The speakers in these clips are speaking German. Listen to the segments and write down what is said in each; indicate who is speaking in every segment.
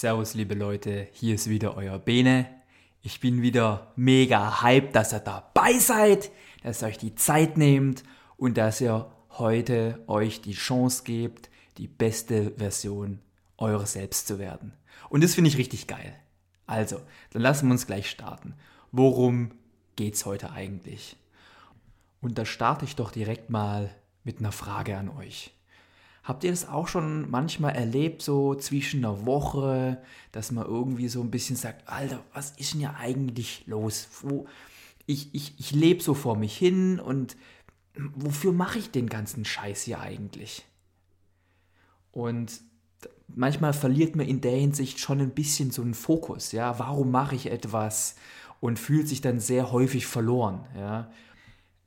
Speaker 1: Servus, liebe Leute, hier ist wieder euer Bene. Ich bin wieder mega hyped, dass ihr dabei seid, dass ihr euch die Zeit nehmt und dass ihr heute euch die Chance gebt, die beste Version eurer selbst zu werden. Und das finde ich richtig geil. Also, dann lassen wir uns gleich starten. Worum geht's heute eigentlich? Und da starte ich doch direkt mal mit einer Frage an euch. Habt ihr das auch schon manchmal erlebt, so zwischen einer Woche, dass man irgendwie so ein bisschen sagt, Alter, was ist denn ja eigentlich los? Wo, ich ich, ich lebe so vor mich hin und wofür mache ich den ganzen Scheiß hier eigentlich? Und manchmal verliert man in der Hinsicht schon ein bisschen so einen Fokus, ja, warum mache ich etwas und fühlt sich dann sehr häufig verloren, ja,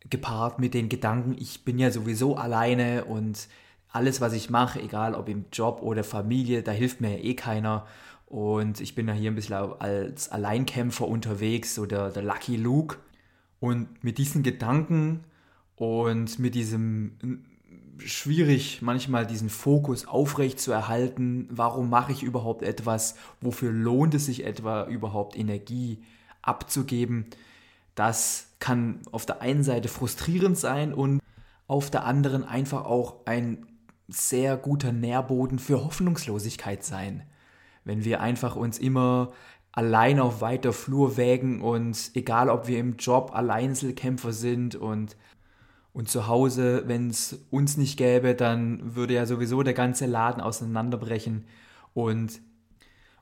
Speaker 1: gepaart mit den Gedanken, ich bin ja sowieso alleine und alles, was ich mache, egal ob im Job oder Familie, da hilft mir ja eh keiner. Und ich bin ja hier ein bisschen als Alleinkämpfer unterwegs, so der, der Lucky Luke. Und mit diesen Gedanken und mit diesem schwierig manchmal diesen Fokus aufrecht zu erhalten, warum mache ich überhaupt etwas, wofür lohnt es sich etwa überhaupt Energie abzugeben, das kann auf der einen Seite frustrierend sein und auf der anderen einfach auch ein sehr guter Nährboden für Hoffnungslosigkeit sein. Wenn wir einfach uns immer allein auf weiter Flur wägen und egal ob wir im Job Alleinzelkämpfer sind und, und zu Hause, wenn es uns nicht gäbe, dann würde ja sowieso der ganze Laden auseinanderbrechen und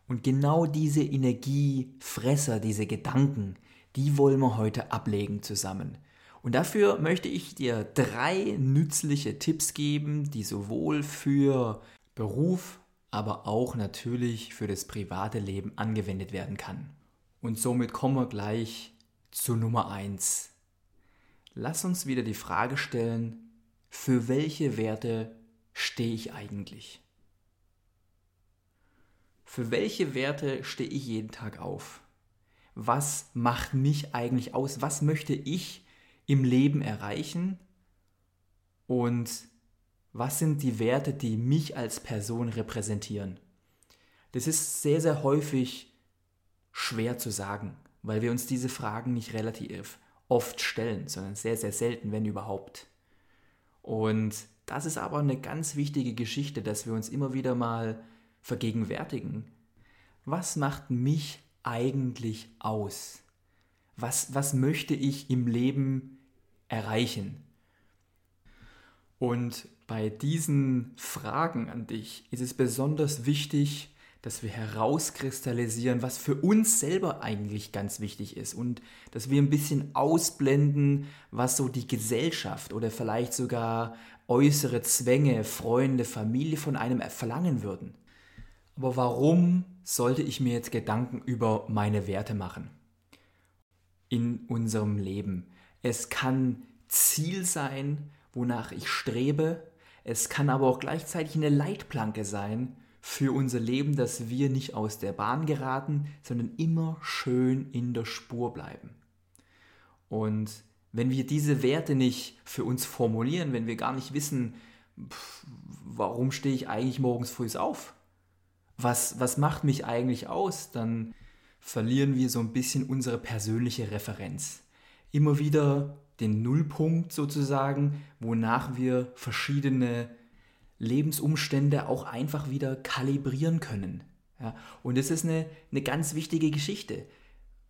Speaker 1: und genau diese Energiefresser, diese Gedanken, die wollen wir heute ablegen zusammen. Und dafür möchte ich dir drei nützliche Tipps geben, die sowohl für Beruf, aber auch natürlich für das private Leben angewendet werden kann. Und somit kommen wir gleich zu Nummer 1. Lass uns wieder die Frage stellen, für welche Werte stehe ich eigentlich? Für welche Werte stehe ich jeden Tag auf? Was macht mich eigentlich aus? Was möchte ich im Leben erreichen und was sind die Werte, die mich als Person repräsentieren. Das ist sehr, sehr häufig schwer zu sagen, weil wir uns diese Fragen nicht relativ oft stellen, sondern sehr, sehr selten, wenn überhaupt. Und das ist aber eine ganz wichtige Geschichte, dass wir uns immer wieder mal vergegenwärtigen. Was macht mich eigentlich aus? Was, was möchte ich im Leben erreichen? Und bei diesen Fragen an dich ist es besonders wichtig, dass wir herauskristallisieren, was für uns selber eigentlich ganz wichtig ist und dass wir ein bisschen ausblenden, was so die Gesellschaft oder vielleicht sogar äußere Zwänge, Freunde, Familie von einem verlangen würden. Aber warum sollte ich mir jetzt Gedanken über meine Werte machen in unserem Leben? Es kann Ziel sein, wonach ich strebe. Es kann aber auch gleichzeitig eine Leitplanke sein für unser Leben, dass wir nicht aus der Bahn geraten, sondern immer schön in der Spur bleiben. Und Wenn wir diese Werte nicht für uns formulieren, wenn wir gar nicht wissen, pff, warum stehe ich eigentlich morgens früh auf? Was, was macht mich eigentlich aus? Dann verlieren wir so ein bisschen unsere persönliche Referenz. Immer wieder den Nullpunkt sozusagen, wonach wir verschiedene Lebensumstände auch einfach wieder kalibrieren können. Ja, und das ist eine, eine ganz wichtige Geschichte.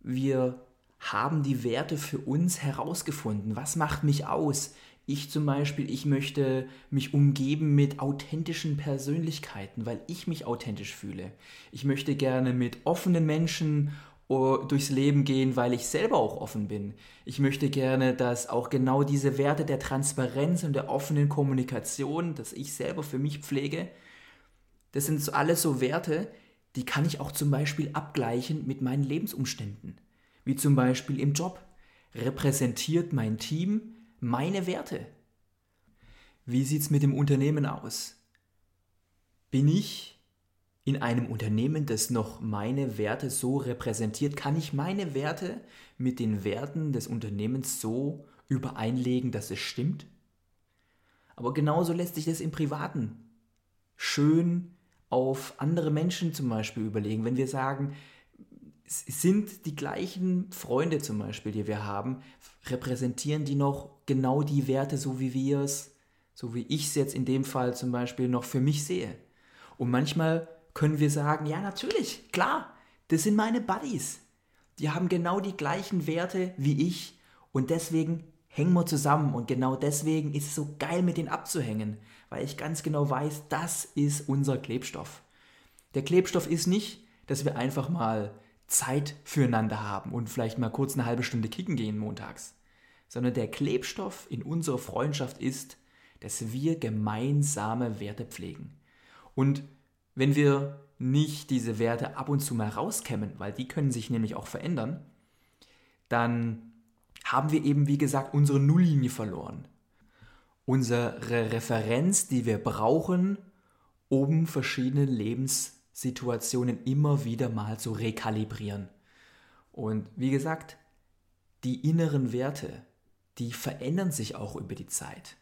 Speaker 1: Wir haben die Werte für uns herausgefunden. Was macht mich aus? Ich zum Beispiel, ich möchte mich umgeben mit authentischen Persönlichkeiten, weil ich mich authentisch fühle. Ich möchte gerne mit offenen Menschen durchs Leben gehen, weil ich selber auch offen bin. Ich möchte gerne, dass auch genau diese Werte der Transparenz und der offenen Kommunikation, dass ich selber für mich pflege, das sind so alles so Werte, die kann ich auch zum Beispiel abgleichen mit meinen Lebensumständen. Wie zum Beispiel im Job. Repräsentiert mein Team meine Werte? Wie sieht es mit dem Unternehmen aus? Bin ich in einem Unternehmen, das noch meine Werte so repräsentiert, kann ich meine Werte mit den Werten des Unternehmens so übereinlegen, dass es stimmt? Aber genauso lässt sich das im Privaten schön auf andere Menschen zum Beispiel überlegen. Wenn wir sagen, sind die gleichen Freunde zum Beispiel, die wir haben, repräsentieren die noch genau die Werte, so wie wir es, so wie ich es jetzt in dem Fall zum Beispiel noch für mich sehe. Und manchmal können wir sagen, ja natürlich, klar, das sind meine Buddies. Die haben genau die gleichen Werte wie ich und deswegen hängen wir zusammen und genau deswegen ist es so geil mit denen abzuhängen, weil ich ganz genau weiß, das ist unser Klebstoff. Der Klebstoff ist nicht, dass wir einfach mal Zeit füreinander haben und vielleicht mal kurz eine halbe Stunde kicken gehen montags, sondern der Klebstoff in unserer Freundschaft ist, dass wir gemeinsame Werte pflegen. Und wenn wir nicht diese Werte ab und zu mal rauskämmen, weil die können sich nämlich auch verändern, dann haben wir eben, wie gesagt, unsere Nulllinie verloren. Unsere Referenz, die wir brauchen, um verschiedene Lebenssituationen immer wieder mal zu rekalibrieren. Und wie gesagt, die inneren Werte, die verändern sich auch über die Zeit.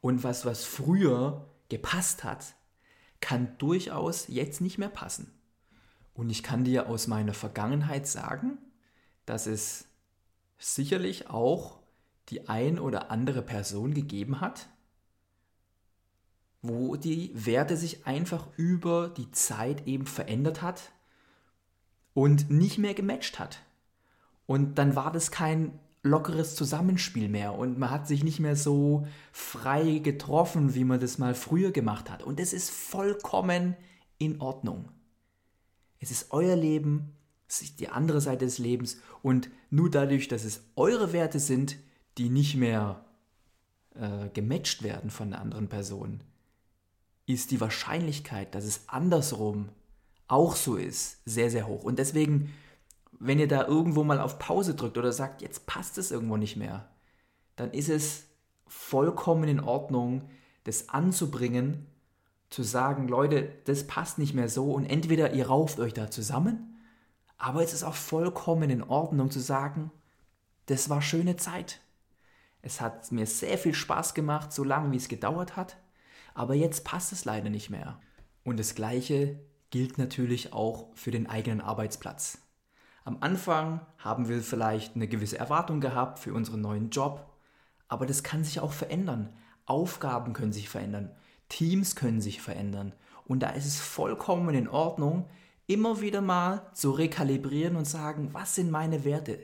Speaker 1: Und was, was früher gepasst hat, kann durchaus jetzt nicht mehr passen. Und ich kann dir aus meiner Vergangenheit sagen, dass es sicherlich auch die ein oder andere Person gegeben hat, wo die Werte sich einfach über die Zeit eben verändert hat und nicht mehr gematcht hat. Und dann war das kein lockeres Zusammenspiel mehr und man hat sich nicht mehr so frei getroffen, wie man das mal früher gemacht hat. Und es ist vollkommen in Ordnung. Es ist euer Leben, es ist die andere Seite des Lebens und nur dadurch, dass es eure Werte sind, die nicht mehr äh, gematcht werden von einer anderen Person, ist die Wahrscheinlichkeit, dass es andersrum auch so ist, sehr, sehr hoch. Und deswegen wenn ihr da irgendwo mal auf Pause drückt oder sagt, jetzt passt es irgendwo nicht mehr, dann ist es vollkommen in Ordnung, das anzubringen, zu sagen, Leute, das passt nicht mehr so und entweder ihr rauft euch da zusammen, aber es ist auch vollkommen in Ordnung zu sagen, das war schöne Zeit. Es hat mir sehr viel Spaß gemacht, so lange wie es gedauert hat, aber jetzt passt es leider nicht mehr. Und das Gleiche gilt natürlich auch für den eigenen Arbeitsplatz. Am Anfang haben wir vielleicht eine gewisse Erwartung gehabt für unseren neuen Job, aber das kann sich auch verändern. Aufgaben können sich verändern, Teams können sich verändern und da ist es vollkommen in Ordnung, immer wieder mal zu rekalibrieren und sagen, was sind meine Werte?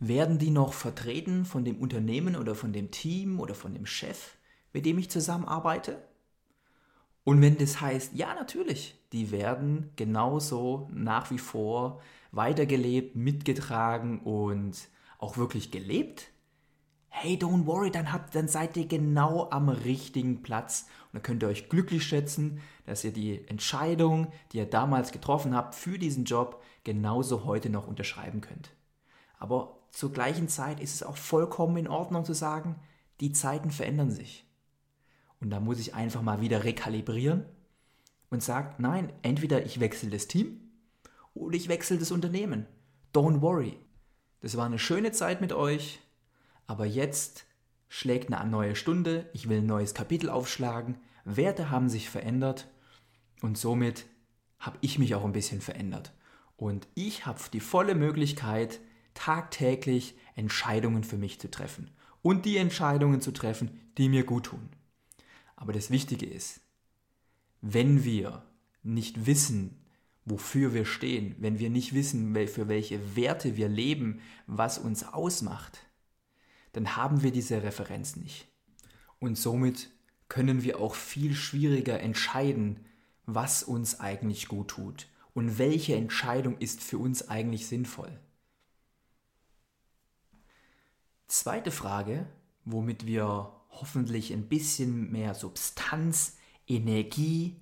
Speaker 1: Werden die noch vertreten von dem Unternehmen oder von dem Team oder von dem Chef, mit dem ich zusammenarbeite? Und wenn das heißt, ja, natürlich, die werden genauso nach wie vor weitergelebt, mitgetragen und auch wirklich gelebt, hey, don't worry, dann, habt, dann seid ihr genau am richtigen Platz. Und dann könnt ihr euch glücklich schätzen, dass ihr die Entscheidung, die ihr damals getroffen habt für diesen Job, genauso heute noch unterschreiben könnt. Aber zur gleichen Zeit ist es auch vollkommen in Ordnung zu sagen, die Zeiten verändern sich. Und da muss ich einfach mal wieder rekalibrieren und sage, nein, entweder ich wechsle das Team oder ich wechsle das Unternehmen. Don't worry. Das war eine schöne Zeit mit euch, Aber jetzt schlägt eine neue Stunde, ich will ein neues Kapitel aufschlagen, Werte haben sich verändert und somit habe ich mich auch ein bisschen verändert. Und ich habe die volle Möglichkeit, tagtäglich Entscheidungen für mich zu treffen. Und die Entscheidungen zu treffen, die mir gut tun. Aber das Wichtige ist, wenn wir nicht wissen, wofür wir stehen, wenn wir nicht wissen, für welche Werte wir leben, was uns ausmacht, dann haben wir diese Referenz nicht. Und somit können wir auch viel schwieriger entscheiden, was uns eigentlich gut tut und welche Entscheidung ist für uns eigentlich sinnvoll. Zweite Frage, womit wir hoffentlich ein bisschen mehr Substanz, Energie,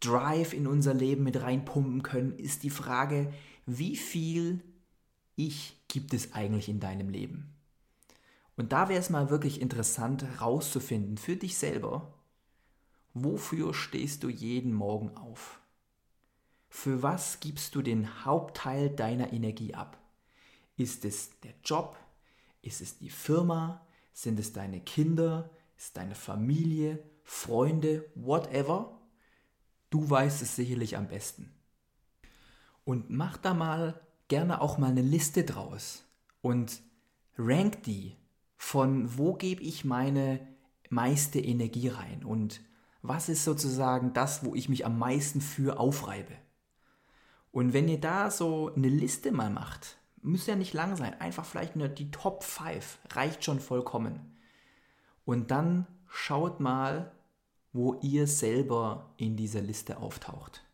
Speaker 1: Drive in unser Leben mit reinpumpen können, ist die Frage, wie viel Ich gibt es eigentlich in deinem Leben? Und da wäre es mal wirklich interessant herauszufinden für dich selber, wofür stehst du jeden Morgen auf? Für was gibst du den Hauptteil deiner Energie ab? Ist es der Job? Ist es die Firma? Sind es deine Kinder? Ist es deine Familie? Freunde? Whatever? Du weißt es sicherlich am besten. Und mach da mal gerne auch mal eine Liste draus und rank die von wo gebe ich meine meiste Energie rein und was ist sozusagen das, wo ich mich am meisten für aufreibe. Und wenn ihr da so eine Liste mal macht, muss ja nicht lang sein, einfach vielleicht nur die Top 5 reicht schon vollkommen. Und dann schaut mal, wo ihr selber in dieser Liste auftaucht.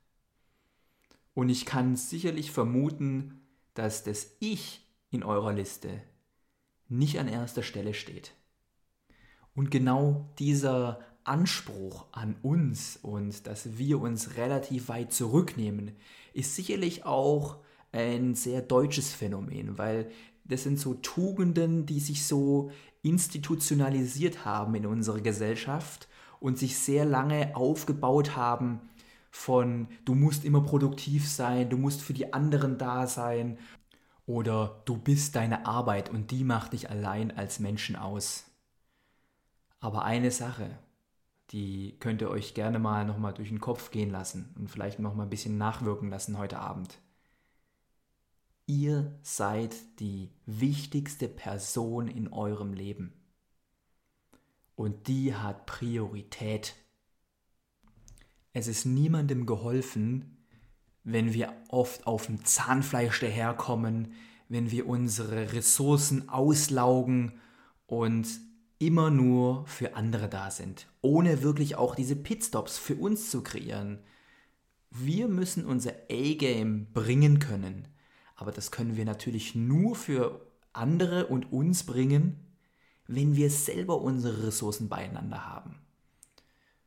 Speaker 1: Und ich kann sicherlich vermuten, dass das Ich in eurer Liste nicht an erster Stelle steht. Und genau dieser Anspruch an uns und dass wir uns relativ weit zurücknehmen, ist sicherlich auch ein sehr deutsches Phänomen, weil das sind so Tugenden, die sich so institutionalisiert haben in unserer Gesellschaft und sich sehr lange aufgebaut haben von du musst immer produktiv sein, du musst für die anderen da sein oder du bist deine Arbeit und die macht dich allein als Menschen aus. Aber eine Sache, die könnt ihr euch gerne mal nochmal durch den Kopf gehen lassen und vielleicht nochmal ein bisschen nachwirken lassen heute Abend. Ihr seid die wichtigste Person in eurem Leben und die hat Priorität. Es ist niemandem geholfen, wenn wir oft auf dem Zahnfleisch daherkommen, wenn wir unsere Ressourcen auslaugen und immer nur für andere da sind, ohne wirklich auch diese Pitstops für uns zu kreieren. Wir müssen unser A-Game bringen können, aber das können wir natürlich nur für andere und uns bringen, wenn wir selber unsere Ressourcen beieinander haben.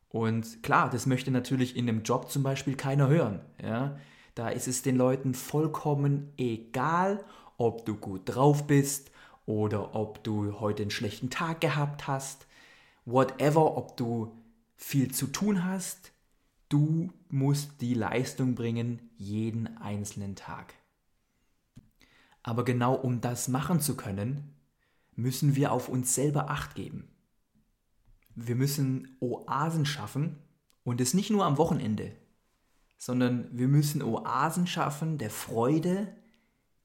Speaker 1: Und klar, das möchte natürlich in einem Job zum Beispiel keiner hören. Ja? Da ist es den Leuten vollkommen egal, ob du gut drauf bist oder ob du heute einen schlechten Tag gehabt hast. Whatever, ob du viel zu tun hast. Du musst die Leistung bringen jeden einzelnen Tag. Aber genau um das machen zu können, müssen wir auf uns selber acht geben. Wir müssen Oasen schaffen und es nicht nur am Wochenende, sondern wir müssen Oasen schaffen der Freude,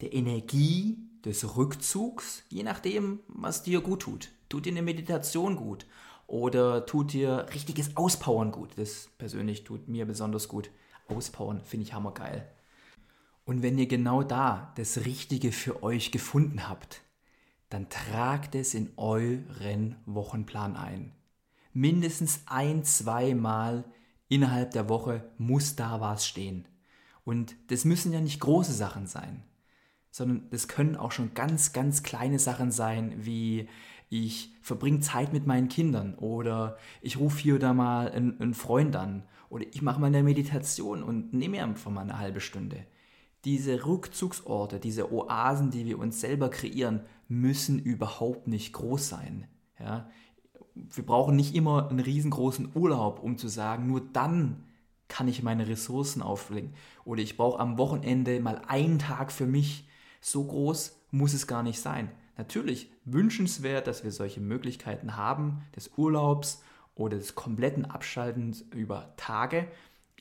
Speaker 1: der Energie, des Rückzugs, je nachdem, was dir gut tut. Tut dir eine Meditation gut oder tut dir richtiges Auspowern gut. Das persönlich tut mir besonders gut. Auspowern finde ich hammergeil. Und wenn ihr genau da das Richtige für euch gefunden habt, dann tragt es in euren Wochenplan ein. Mindestens ein, zweimal innerhalb der Woche muss da was stehen. Und das müssen ja nicht große Sachen sein, sondern das können auch schon ganz, ganz kleine Sachen sein, wie ich verbringe Zeit mit meinen Kindern oder ich rufe hier oder mal einen, einen Freund an oder ich mache mal eine Meditation und nehme einfach mal eine halbe Stunde. Diese Rückzugsorte, diese Oasen, die wir uns selber kreieren, müssen überhaupt nicht groß sein. Ja? Wir brauchen nicht immer einen riesengroßen Urlaub, um zu sagen, nur dann kann ich meine Ressourcen auflegen. Oder ich brauche am Wochenende mal einen Tag für mich. So groß muss es gar nicht sein. Natürlich wünschenswert, dass wir solche Möglichkeiten haben, des Urlaubs oder des kompletten Abschaltens über Tage,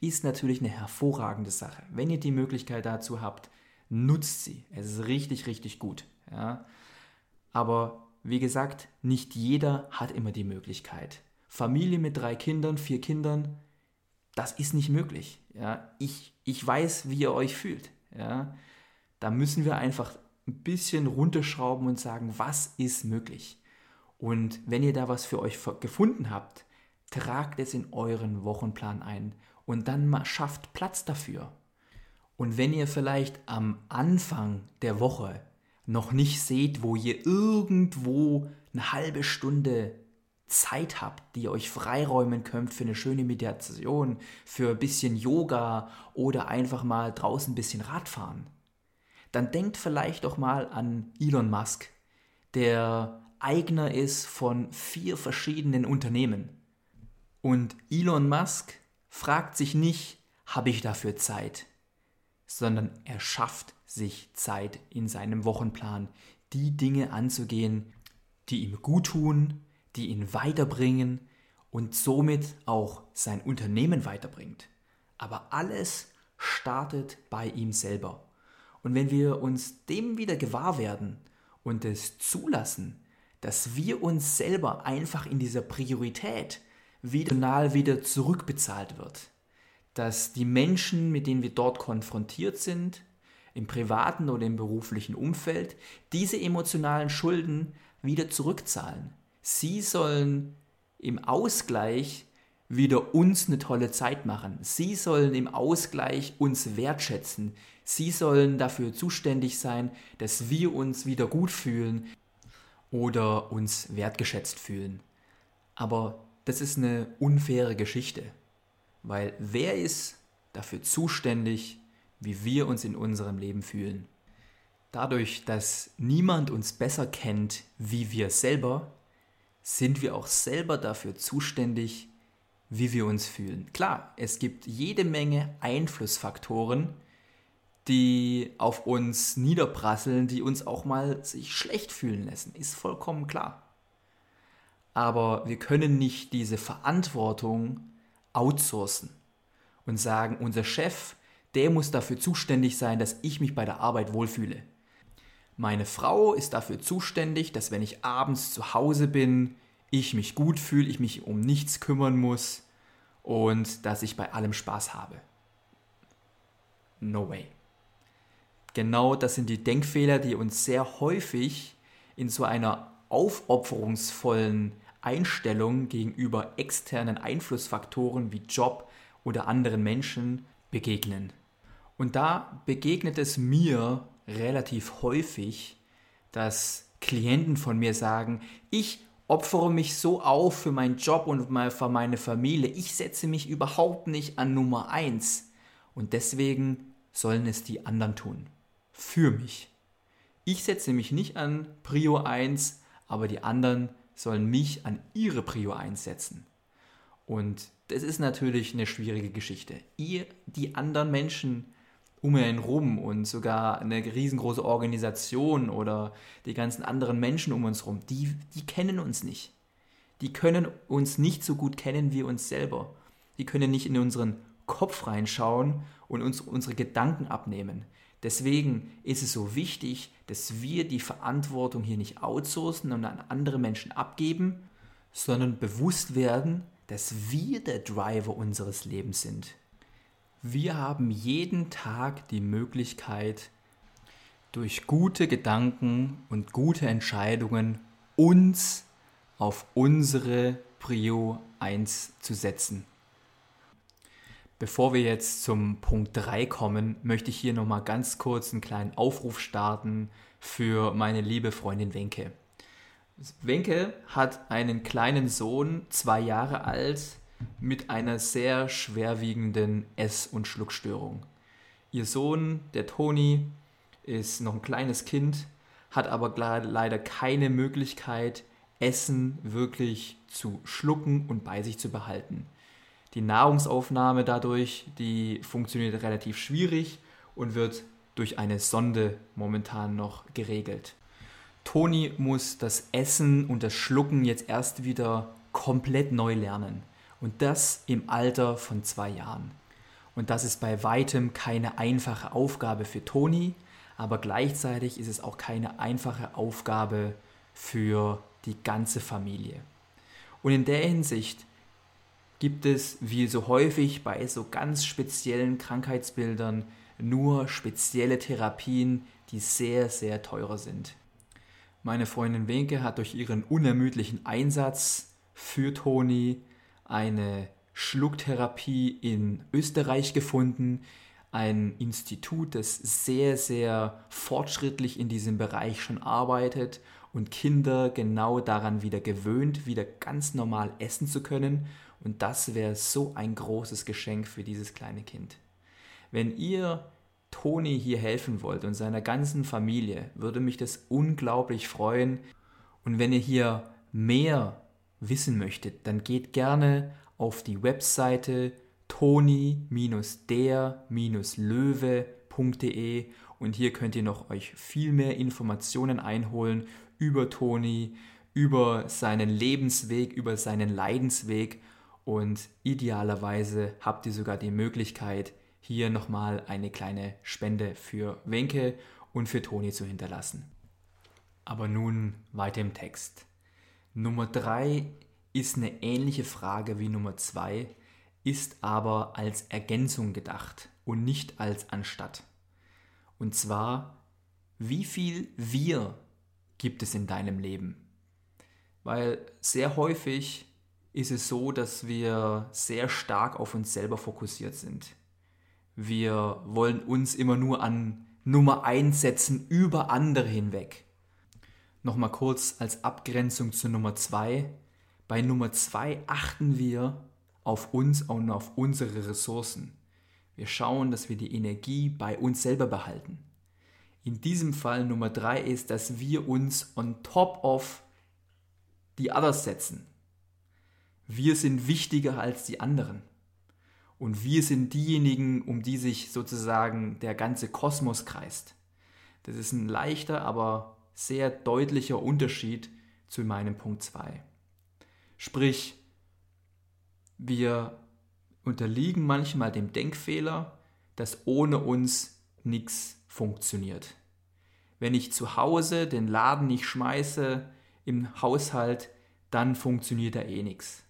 Speaker 1: ist natürlich eine hervorragende Sache. Wenn ihr die Möglichkeit dazu habt, nutzt sie. Es ist richtig, richtig gut. Ja? Aber wie gesagt, nicht jeder hat immer die Möglichkeit. Familie mit drei Kindern, vier Kindern, das ist nicht möglich. Ja? Ich, ich weiß, wie ihr euch fühlt. Ja? Da müssen wir einfach ein bisschen runterschrauben und sagen, was ist möglich. Und wenn ihr da was für euch gefunden habt, tragt es in euren Wochenplan ein und dann schafft Platz dafür. Und wenn ihr vielleicht am Anfang der Woche noch nicht seht, wo ihr irgendwo eine halbe Stunde Zeit habt, die ihr euch freiräumen könnt für eine schöne Meditation, für ein bisschen Yoga oder einfach mal draußen ein bisschen Radfahren, dann denkt vielleicht doch mal an Elon Musk, der Eigner ist von vier verschiedenen Unternehmen. Und Elon Musk fragt sich nicht, habe ich dafür Zeit, sondern er schafft sich Zeit in seinem Wochenplan, die Dinge anzugehen, die ihm gut tun, die ihn weiterbringen und somit auch sein Unternehmen weiterbringt. Aber alles startet bei ihm selber. Und wenn wir uns dem wieder gewahr werden und es zulassen, dass wir uns selber einfach in dieser Priorität wieder, wieder zurückbezahlt wird, dass die Menschen, mit denen wir dort konfrontiert sind, im privaten oder im beruflichen Umfeld, diese emotionalen Schulden wieder zurückzahlen. Sie sollen im Ausgleich wieder uns eine tolle Zeit machen. Sie sollen im Ausgleich uns wertschätzen. Sie sollen dafür zuständig sein, dass wir uns wieder gut fühlen oder uns wertgeschätzt fühlen. Aber das ist eine unfaire Geschichte, weil wer ist dafür zuständig, wie wir uns in unserem Leben fühlen? Dadurch, dass niemand uns besser kennt wie wir selber, sind wir auch selber dafür zuständig, wie wir uns fühlen. Klar, es gibt jede Menge Einflussfaktoren, die auf uns niederprasseln, die uns auch mal sich schlecht fühlen lassen, ist vollkommen klar. Aber wir können nicht diese Verantwortung outsourcen und sagen, unser Chef, der muss dafür zuständig sein, dass ich mich bei der Arbeit wohlfühle. Meine Frau ist dafür zuständig, dass wenn ich abends zu Hause bin, ich mich gut fühle, ich mich um nichts kümmern muss und dass ich bei allem Spaß habe. No way. Genau das sind die Denkfehler, die uns sehr häufig in so einer aufopferungsvollen Einstellung gegenüber externen Einflussfaktoren wie Job oder anderen Menschen begegnen. Und da begegnet es mir relativ häufig, dass Klienten von mir sagen, ich opfere mich so auf für meinen Job und für meine Familie. Ich setze mich überhaupt nicht an Nummer 1. Und deswegen sollen es die anderen tun. Für mich. Ich setze mich nicht an Prio 1, aber die anderen sollen mich an ihre Prio 1 setzen. Und das ist natürlich eine schwierige Geschichte. Ihr, die anderen Menschen, um ihn rum und sogar eine riesengroße Organisation oder die ganzen anderen Menschen um uns rum, die, die kennen uns nicht. Die können uns nicht so gut kennen wie uns selber. Die können nicht in unseren Kopf reinschauen und uns unsere Gedanken abnehmen. Deswegen ist es so wichtig, dass wir die Verantwortung hier nicht outsourcen und an andere Menschen abgeben, sondern bewusst werden, dass wir der Driver unseres Lebens sind. Wir haben jeden Tag die Möglichkeit, durch gute Gedanken und gute Entscheidungen uns auf unsere Prio 1 zu setzen. Bevor wir jetzt zum Punkt 3 kommen, möchte ich hier nochmal ganz kurz einen kleinen Aufruf starten für meine liebe Freundin Wenke. Wenke hat einen kleinen Sohn, zwei Jahre alt, mit einer sehr schwerwiegenden Ess- und Schluckstörung. Ihr Sohn, der Toni, ist noch ein kleines Kind, hat aber leider keine Möglichkeit, Essen wirklich zu schlucken und bei sich zu behalten. Die Nahrungsaufnahme dadurch, die funktioniert relativ schwierig und wird durch eine Sonde momentan noch geregelt. Toni muss das Essen und das Schlucken jetzt erst wieder komplett neu lernen. Und das im Alter von zwei Jahren. Und das ist bei weitem keine einfache Aufgabe für Toni, aber gleichzeitig ist es auch keine einfache Aufgabe für die ganze Familie. Und in der Hinsicht gibt es, wie so häufig bei so ganz speziellen Krankheitsbildern, nur spezielle Therapien, die sehr, sehr teurer sind. Meine Freundin Wenke hat durch ihren unermüdlichen Einsatz für Toni eine Schlucktherapie in Österreich gefunden, ein Institut, das sehr, sehr fortschrittlich in diesem Bereich schon arbeitet und Kinder genau daran wieder gewöhnt, wieder ganz normal essen zu können. Und das wäre so ein großes Geschenk für dieses kleine Kind. Wenn ihr Toni hier helfen wollt und seiner ganzen Familie, würde mich das unglaublich freuen. Und wenn ihr hier mehr wissen möchtet, dann geht gerne auf die Webseite toni-der-löwe.de und hier könnt ihr noch euch viel mehr Informationen einholen über Toni, über seinen Lebensweg, über seinen Leidensweg und idealerweise habt ihr sogar die Möglichkeit, hier nochmal eine kleine Spende für Wenke und für Toni zu hinterlassen. Aber nun weiter im Text. Nummer 3 ist eine ähnliche Frage wie Nummer 2, ist aber als Ergänzung gedacht und nicht als anstatt. Und zwar, wie viel wir gibt es in deinem Leben? Weil sehr häufig ist es so, dass wir sehr stark auf uns selber fokussiert sind. Wir wollen uns immer nur an Nummer 1 setzen über andere hinweg. Nochmal kurz als Abgrenzung zu Nummer 2. Bei Nummer 2 achten wir auf uns und auf unsere Ressourcen. Wir schauen, dass wir die Energie bei uns selber behalten. In diesem Fall Nummer drei ist, dass wir uns on top of die others setzen. Wir sind wichtiger als die anderen. Und wir sind diejenigen, um die sich sozusagen der ganze Kosmos kreist. Das ist ein leichter, aber sehr deutlicher Unterschied zu meinem Punkt 2. Sprich, wir unterliegen manchmal dem Denkfehler, dass ohne uns nichts funktioniert. Wenn ich zu Hause den Laden nicht schmeiße im Haushalt, dann funktioniert da eh nichts.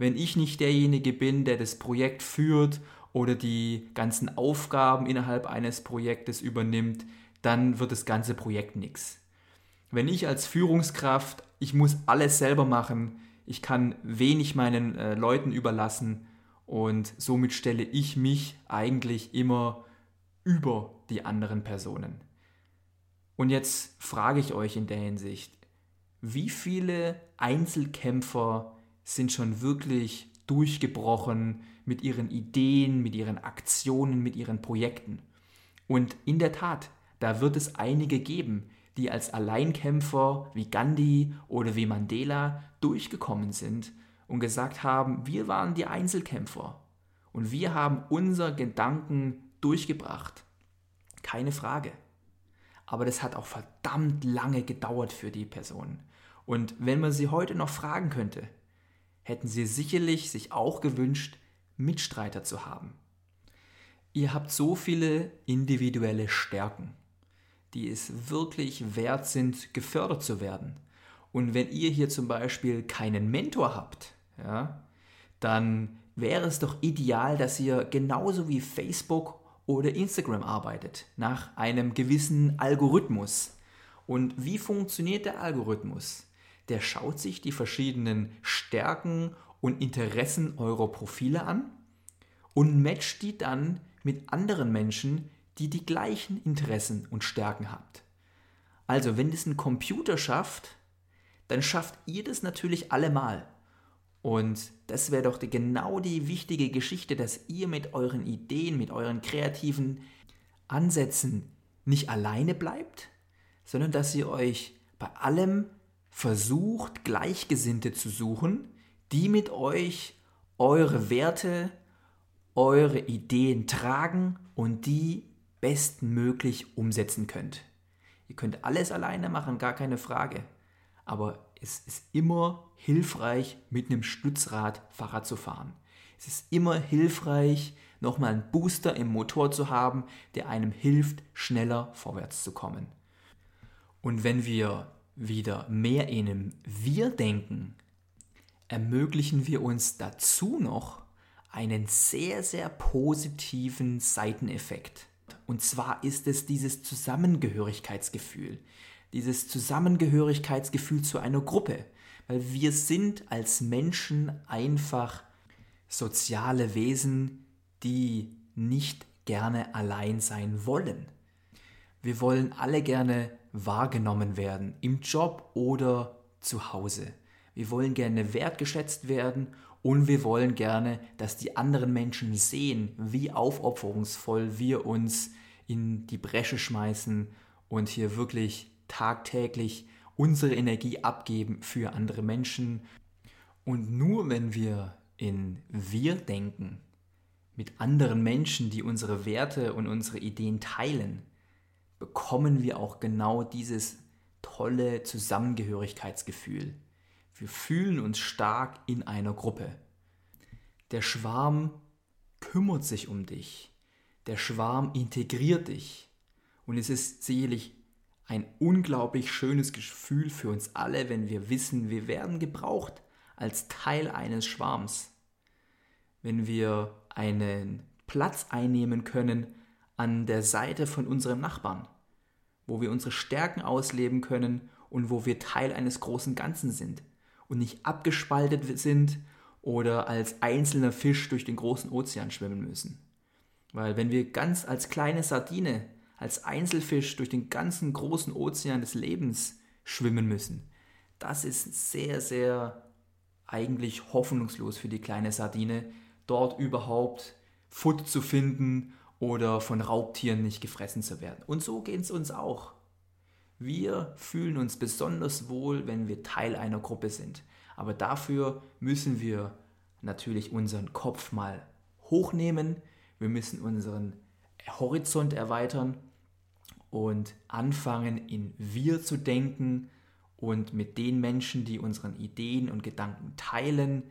Speaker 1: Wenn ich nicht derjenige bin, der das Projekt führt oder die ganzen Aufgaben innerhalb eines Projektes übernimmt, dann wird das ganze Projekt nichts. Wenn ich als Führungskraft, ich muss alles selber machen, ich kann wenig meinen äh, Leuten überlassen und somit stelle ich mich eigentlich immer über die anderen Personen. Und jetzt frage ich euch in der Hinsicht, wie viele Einzelkämpfer sind schon wirklich durchgebrochen mit ihren Ideen, mit ihren Aktionen, mit ihren Projekten? Und in der Tat, da wird es einige geben, die als Alleinkämpfer wie Gandhi oder wie Mandela durchgekommen sind und gesagt haben, wir waren die Einzelkämpfer und wir haben unser Gedanken durchgebracht. Keine Frage. Aber das hat auch verdammt lange gedauert für die Personen. Und wenn man sie heute noch fragen könnte, hätten sie sicherlich sich auch gewünscht, Mitstreiter zu haben. Ihr habt so viele individuelle Stärken die es wirklich wert sind, gefördert zu werden. Und wenn ihr hier zum Beispiel keinen Mentor habt, ja, dann wäre es doch ideal, dass ihr genauso wie Facebook oder Instagram arbeitet, nach einem gewissen Algorithmus. Und wie funktioniert der Algorithmus? Der schaut sich die verschiedenen Stärken und Interessen eurer Profile an und matcht die dann mit anderen Menschen, die die gleichen Interessen und Stärken habt. Also, wenn das ein Computer schafft, dann schafft ihr das natürlich allemal. Und das wäre doch die, genau die wichtige Geschichte, dass ihr mit euren Ideen, mit euren kreativen Ansätzen nicht alleine bleibt, sondern dass ihr euch bei allem versucht, Gleichgesinnte zu suchen, die mit euch eure Werte, eure Ideen tragen und die bestmöglich umsetzen könnt. Ihr könnt alles alleine machen, gar keine Frage. Aber es ist immer hilfreich, mit einem Stützrad Fahrrad zu fahren. Es ist immer hilfreich, nochmal einen Booster im Motor zu haben, der einem hilft, schneller vorwärts zu kommen. Und wenn wir wieder mehr in einem Wir denken, ermöglichen wir uns dazu noch einen sehr, sehr positiven Seiteneffekt. Und zwar ist es dieses Zusammengehörigkeitsgefühl. Dieses Zusammengehörigkeitsgefühl zu einer Gruppe. Weil wir sind als Menschen einfach soziale Wesen, die nicht gerne allein sein wollen. Wir wollen alle gerne wahrgenommen werden, im Job oder zu Hause. Wir wollen gerne wertgeschätzt werden und wir wollen gerne, dass die anderen Menschen sehen, wie aufopferungsvoll wir uns in die Bresche schmeißen und hier wirklich tagtäglich unsere Energie abgeben für andere Menschen. Und nur wenn wir in wir denken, mit anderen Menschen, die unsere Werte und unsere Ideen teilen, bekommen wir auch genau dieses tolle Zusammengehörigkeitsgefühl. Wir fühlen uns stark in einer Gruppe. Der Schwarm kümmert sich um dich. Der Schwarm integriert dich. Und es ist sicherlich ein unglaublich schönes Gefühl für uns alle, wenn wir wissen, wir werden gebraucht als Teil eines Schwarms. Wenn wir einen Platz einnehmen können an der Seite von unserem Nachbarn, wo wir unsere Stärken ausleben können und wo wir Teil eines großen Ganzen sind und nicht abgespaltet sind oder als einzelner Fisch durch den großen Ozean schwimmen müssen. Weil wenn wir ganz als kleine Sardine, als Einzelfisch durch den ganzen großen Ozean des Lebens schwimmen müssen, das ist sehr, sehr eigentlich hoffnungslos für die kleine Sardine, dort überhaupt Futter zu finden oder von Raubtieren nicht gefressen zu werden. Und so geht es uns auch. Wir fühlen uns besonders wohl, wenn wir Teil einer Gruppe sind. Aber dafür müssen wir natürlich unseren Kopf mal hochnehmen. Wir müssen unseren Horizont erweitern und anfangen, in wir zu denken und mit den Menschen, die unseren Ideen und Gedanken teilen,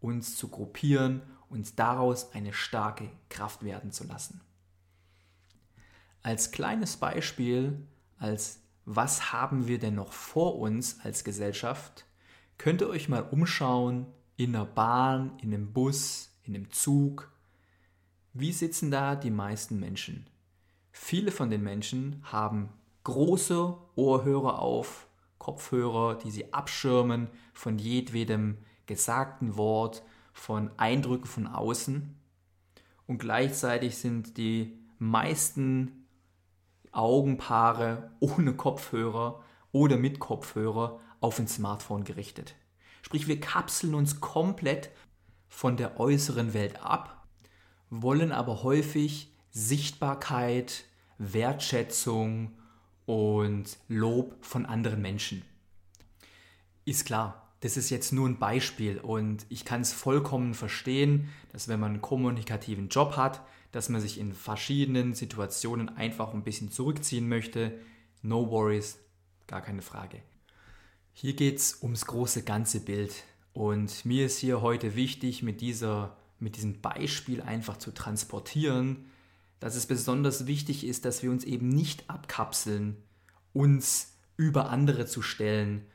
Speaker 1: uns zu gruppieren uns daraus eine starke Kraft werden zu lassen. Als kleines Beispiel, als was haben wir denn noch vor uns als Gesellschaft, könnt ihr euch mal umschauen in der Bahn, in einem Bus, in einem Zug. Wie sitzen da die meisten Menschen? Viele von den Menschen haben große Ohrhörer auf, Kopfhörer, die sie abschirmen von jedwedem gesagten Wort von Eindrücken von außen und gleichzeitig sind die meisten Augenpaare ohne Kopfhörer oder mit Kopfhörer auf ein Smartphone gerichtet. Sprich, wir kapseln uns komplett von der äußeren Welt ab, wollen aber häufig Sichtbarkeit, Wertschätzung und Lob von anderen Menschen. Ist klar, das ist jetzt nur ein Beispiel und ich kann es vollkommen verstehen, dass wenn man einen kommunikativen Job hat, dass man sich in verschiedenen Situationen einfach ein bisschen zurückziehen möchte. No worries, gar keine Frage. Hier geht es ums große ganze Bild und mir ist hier heute wichtig, mit, dieser, mit diesem Beispiel einfach zu transportieren, dass es besonders wichtig ist, dass wir uns eben nicht abkapseln, uns über andere zu stellen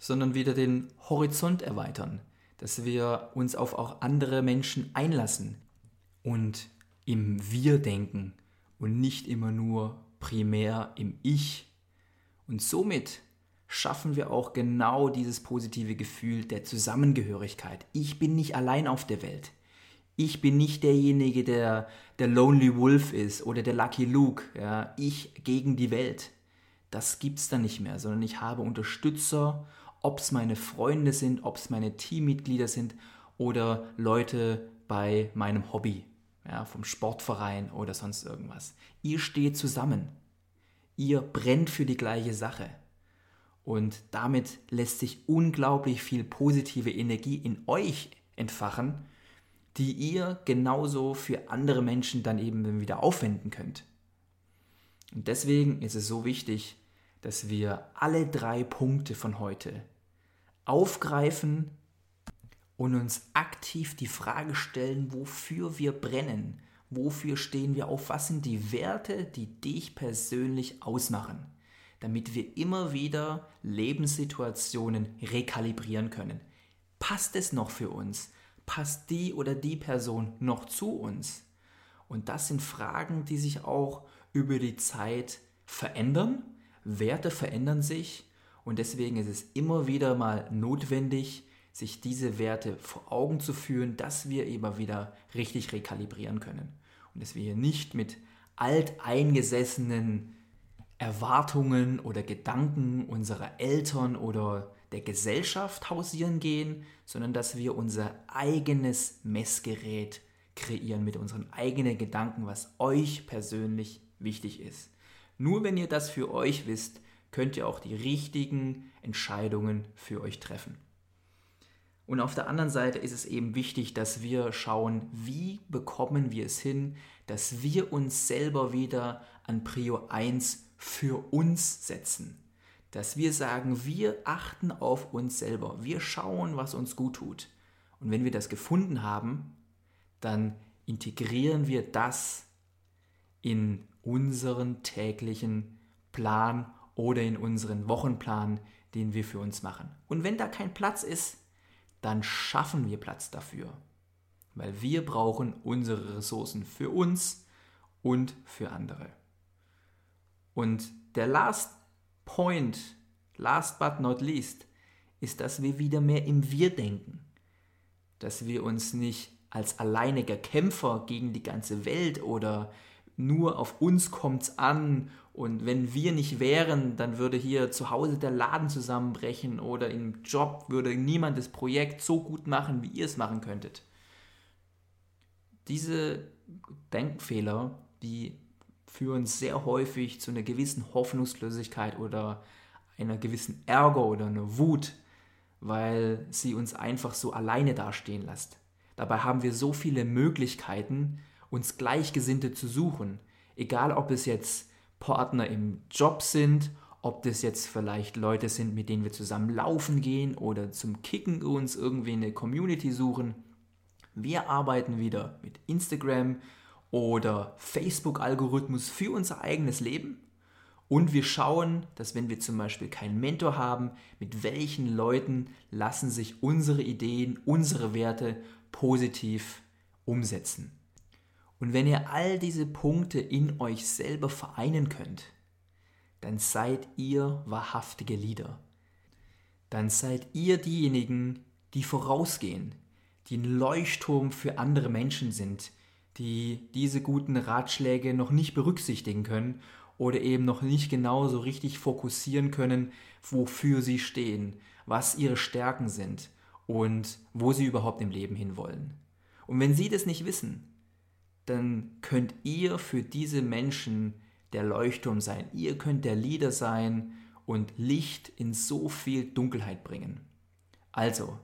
Speaker 1: sondern wieder den Horizont erweitern, dass wir uns auf auch andere Menschen einlassen und im Wir denken und nicht immer nur primär im Ich. Und somit schaffen wir auch genau dieses positive Gefühl der Zusammengehörigkeit. Ich bin nicht allein auf der Welt. Ich bin nicht derjenige, der der Lonely Wolf ist oder der Lucky Luke. Ja, ich gegen die Welt. Das gibt's dann nicht mehr, sondern ich habe Unterstützer ob es meine Freunde sind, ob es meine Teammitglieder sind oder Leute bei meinem Hobby, ja, vom Sportverein oder sonst irgendwas. Ihr steht zusammen. Ihr brennt für die gleiche Sache. Und damit lässt sich unglaublich viel positive Energie in euch entfachen, die ihr genauso für andere Menschen dann eben wieder aufwenden könnt. Und deswegen ist es so wichtig, dass wir alle drei Punkte von heute aufgreifen und uns aktiv die Frage stellen, wofür wir brennen, wofür stehen wir auf, was sind die Werte, die dich persönlich ausmachen, damit wir immer wieder Lebenssituationen rekalibrieren können. Passt es noch für uns? Passt die oder die Person noch zu uns? Und das sind Fragen, die sich auch über die Zeit verändern. Werte verändern sich und deswegen ist es immer wieder mal notwendig, sich diese Werte vor Augen zu führen, dass wir immer wieder richtig rekalibrieren können. Und dass wir hier nicht mit alteingesessenen Erwartungen oder Gedanken unserer Eltern oder der Gesellschaft hausieren gehen, sondern dass wir unser eigenes Messgerät kreieren mit unseren eigenen Gedanken, was euch persönlich wichtig ist. Nur wenn ihr das für euch wisst, könnt ihr auch die richtigen Entscheidungen für euch treffen. Und auf der anderen Seite ist es eben wichtig, dass wir schauen, wie bekommen wir es hin, dass wir uns selber wieder an Prio 1 für uns setzen. Dass wir sagen, wir achten auf uns selber, wir schauen, was uns gut tut. Und wenn wir das gefunden haben, dann integrieren wir das in unseren täglichen Plan oder in unseren Wochenplan, den wir für uns machen. Und wenn da kein Platz ist, dann schaffen wir Platz dafür. Weil wir brauchen unsere Ressourcen für uns und für andere. Und der last point, last but not least, ist, dass wir wieder mehr im Wir denken. Dass wir uns nicht als alleiniger Kämpfer gegen die ganze Welt oder nur auf uns kommt es an und wenn wir nicht wären, dann würde hier zu Hause der Laden zusammenbrechen oder im Job würde niemand das Projekt so gut machen, wie ihr es machen könntet. Diese Denkfehler, die führen sehr häufig zu einer gewissen Hoffnungslosigkeit oder einer gewissen Ärger oder einer Wut, weil sie uns einfach so alleine dastehen lässt. Dabei haben wir so viele Möglichkeiten, uns Gleichgesinnte zu suchen. Egal, ob es jetzt Partner im Job sind, ob das jetzt vielleicht Leute sind, mit denen wir zusammen laufen gehen oder zum Kicken uns irgendwie eine Community suchen. Wir arbeiten wieder mit Instagram oder Facebook-Algorithmus für unser eigenes Leben. Und wir schauen, dass wenn wir zum Beispiel keinen Mentor haben, mit welchen Leuten lassen sich unsere Ideen, unsere Werte positiv umsetzen. Und wenn ihr all diese Punkte in euch selber vereinen könnt, dann seid ihr wahrhaftige Leader. Dann seid ihr diejenigen, die vorausgehen, die ein Leuchtturm für andere Menschen sind, die diese guten Ratschläge noch nicht berücksichtigen können oder eben noch nicht genauso richtig fokussieren können, wofür sie stehen, was ihre Stärken sind und wo sie überhaupt im Leben hinwollen. Und wenn sie das nicht wissen, dann könnt ihr für diese Menschen der Leuchtturm sein. Ihr könnt der Leader sein und Licht in so viel Dunkelheit bringen. Also,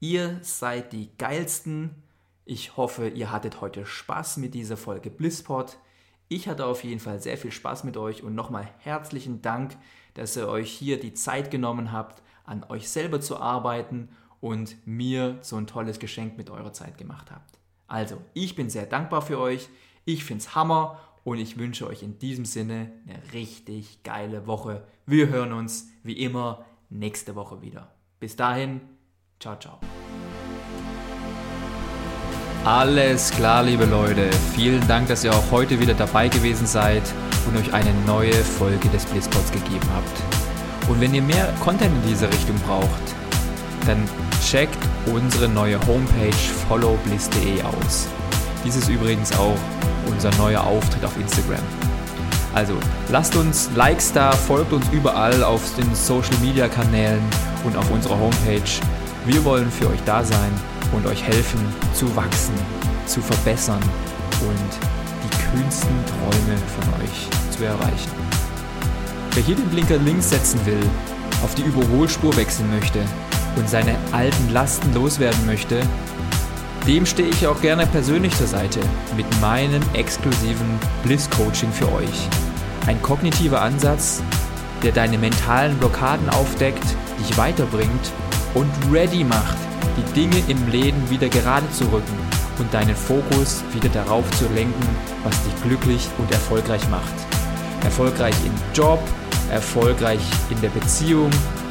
Speaker 1: ihr seid die geilsten. Ich hoffe, ihr hattet heute Spaß mit dieser Folge Blisspot. Ich hatte auf jeden Fall sehr viel Spaß mit euch und nochmal herzlichen Dank, dass ihr euch hier die Zeit genommen habt, an euch selber zu arbeiten und mir so ein tolles Geschenk mit eurer Zeit gemacht habt. Also, ich bin sehr dankbar für euch. Ich finde es Hammer und ich wünsche euch in diesem Sinne eine richtig geile Woche. Wir hören uns wie immer nächste Woche wieder. Bis dahin, ciao, ciao. Alles klar, liebe Leute. Vielen Dank, dass ihr auch heute wieder dabei gewesen seid und euch eine neue Folge des Blitzpods gegeben habt. Und wenn ihr mehr Content in diese Richtung braucht, dann checkt unsere neue Homepage followbliss.de aus. Dies ist übrigens auch unser neuer Auftritt auf Instagram. Also lasst uns Likes da, folgt uns überall auf den Social Media Kanälen und auf unserer Homepage. Wir wollen für euch da sein und euch helfen zu wachsen, zu verbessern und die kühnsten Träume von euch zu erreichen. Wer hier den Blinker links setzen will, auf die Überholspur wechseln möchte und seine alten Lasten loswerden möchte, dem stehe ich auch gerne persönlich zur Seite mit meinem exklusiven Bliss Coaching für euch. Ein kognitiver Ansatz, der deine mentalen Blockaden aufdeckt, dich weiterbringt und ready macht, die Dinge im Leben wieder gerade zu rücken und deinen Fokus wieder darauf zu lenken, was dich glücklich und erfolgreich macht. Erfolgreich im Job, erfolgreich in der Beziehung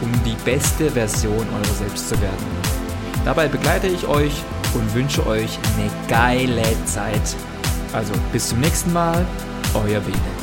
Speaker 1: um die beste Version eurer selbst zu werden. Dabei begleite ich euch und wünsche euch eine geile Zeit. Also bis zum nächsten Mal, euer Bene.